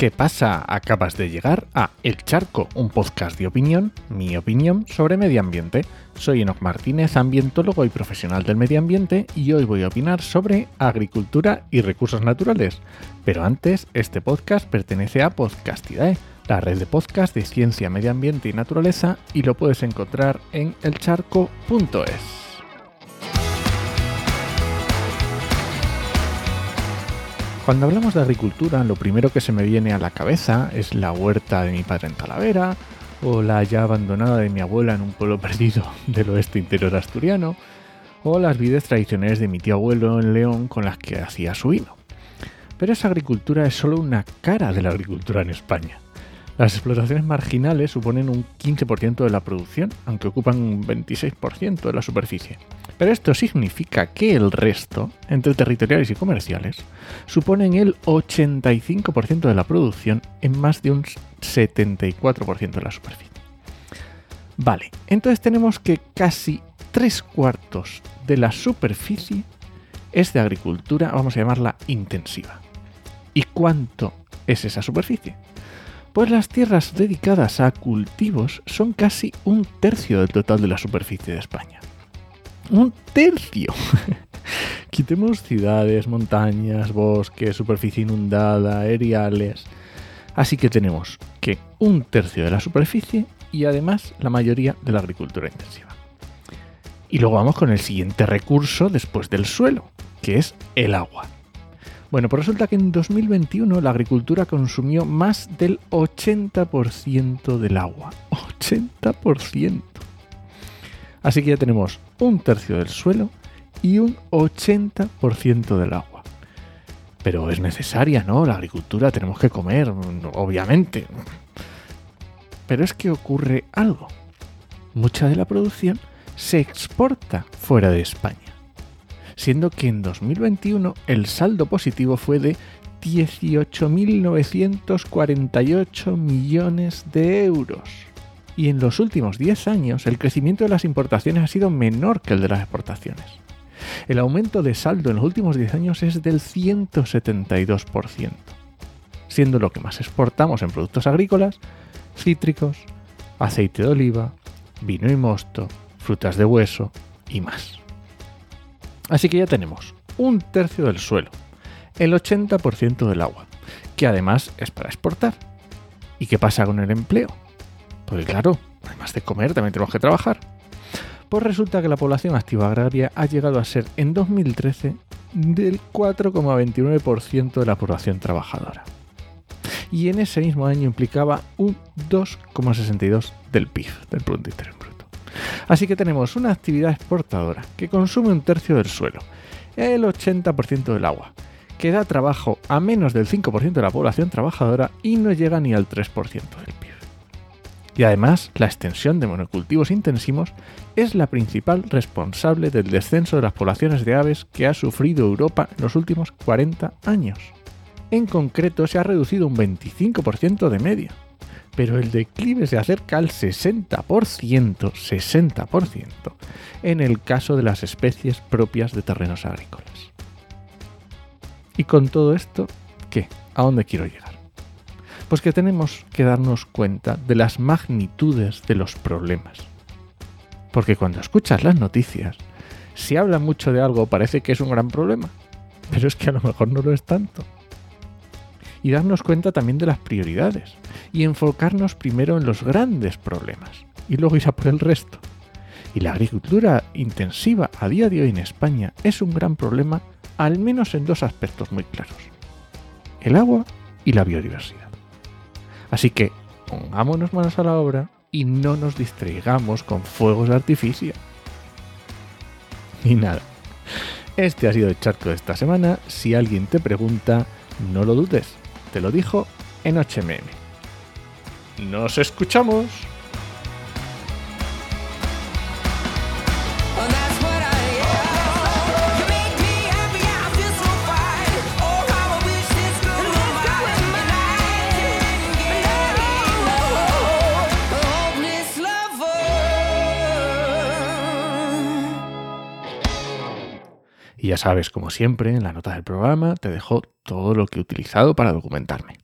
¿Qué pasa? Acabas de llegar a El Charco, un podcast de opinión, mi opinión sobre medio ambiente. Soy Enoc Martínez, ambientólogo y profesional del medio ambiente, y hoy voy a opinar sobre agricultura y recursos naturales. Pero antes, este podcast pertenece a Podcastidae, la red de podcast de ciencia, medio ambiente y naturaleza, y lo puedes encontrar en elcharco.es. Cuando hablamos de agricultura, lo primero que se me viene a la cabeza es la huerta de mi padre en Talavera, o la ya abandonada de mi abuela en un pueblo perdido del oeste interior asturiano, o las vides tradicionales de mi tío abuelo en León con las que hacía su vino. Pero esa agricultura es solo una cara de la agricultura en España. Las explotaciones marginales suponen un 15% de la producción, aunque ocupan un 26% de la superficie. Pero esto significa que el resto, entre territoriales y comerciales, suponen el 85% de la producción en más de un 74% de la superficie. Vale, entonces tenemos que casi tres cuartos de la superficie es de agricultura, vamos a llamarla intensiva. ¿Y cuánto es esa superficie? Pues las tierras dedicadas a cultivos son casi un tercio del total de la superficie de España un tercio. Quitemos ciudades, montañas, bosques, superficie inundada, aeriales. Así que tenemos que un tercio de la superficie y además la mayoría de la agricultura intensiva. Y luego vamos con el siguiente recurso después del suelo, que es el agua. Bueno, pues resulta que en 2021 la agricultura consumió más del 80% del agua. 80%. Así que ya tenemos un tercio del suelo y un 80% del agua. Pero es necesaria, ¿no? La agricultura tenemos que comer, obviamente. Pero es que ocurre algo. Mucha de la producción se exporta fuera de España, siendo que en 2021 el saldo positivo fue de 18.948 millones de euros y en los últimos 10 años el crecimiento de las importaciones ha sido menor que el de las exportaciones. El aumento de saldo en los últimos 10 años es del 172%, siendo lo que más exportamos en productos agrícolas cítricos, aceite de oliva, vino y mosto, frutas de hueso y más. Así que ya tenemos un tercio del suelo, el 80% del agua, que además es para exportar. ¿Y qué pasa con el empleo? Porque claro, además de comer, también tenemos que trabajar. Pues resulta que la población activa agraria ha llegado a ser en 2013 del 4,29% de la población trabajadora. Y en ese mismo año implicaba un 2,62% del PIB, del Producto Interior Bruto. Así que tenemos una actividad exportadora que consume un tercio del suelo, el 80% del agua, que da trabajo a menos del 5% de la población trabajadora y no llega ni al 3% del PIB. Y además, la extensión de monocultivos intensivos es la principal responsable del descenso de las poblaciones de aves que ha sufrido Europa en los últimos 40 años. En concreto, se ha reducido un 25% de media, pero el declive se acerca al 60%, 60% en el caso de las especies propias de terrenos agrícolas. Y con todo esto, ¿qué? ¿A dónde quiero llegar? Pues que tenemos que darnos cuenta de las magnitudes de los problemas. Porque cuando escuchas las noticias, si habla mucho de algo parece que es un gran problema, pero es que a lo mejor no lo es tanto. Y darnos cuenta también de las prioridades y enfocarnos primero en los grandes problemas y luego ir a por el resto. Y la agricultura intensiva a día de hoy en España es un gran problema, al menos en dos aspectos muy claros. El agua y la biodiversidad. Así que pongámonos manos a la obra y no nos distraigamos con fuegos de artificio. Y nada, este ha sido el charco de esta semana. Si alguien te pregunta, no lo dudes, te lo dijo en HMM. ¡Nos escuchamos! Y ya sabes, como siempre, en la nota del programa te dejo todo lo que he utilizado para documentarme.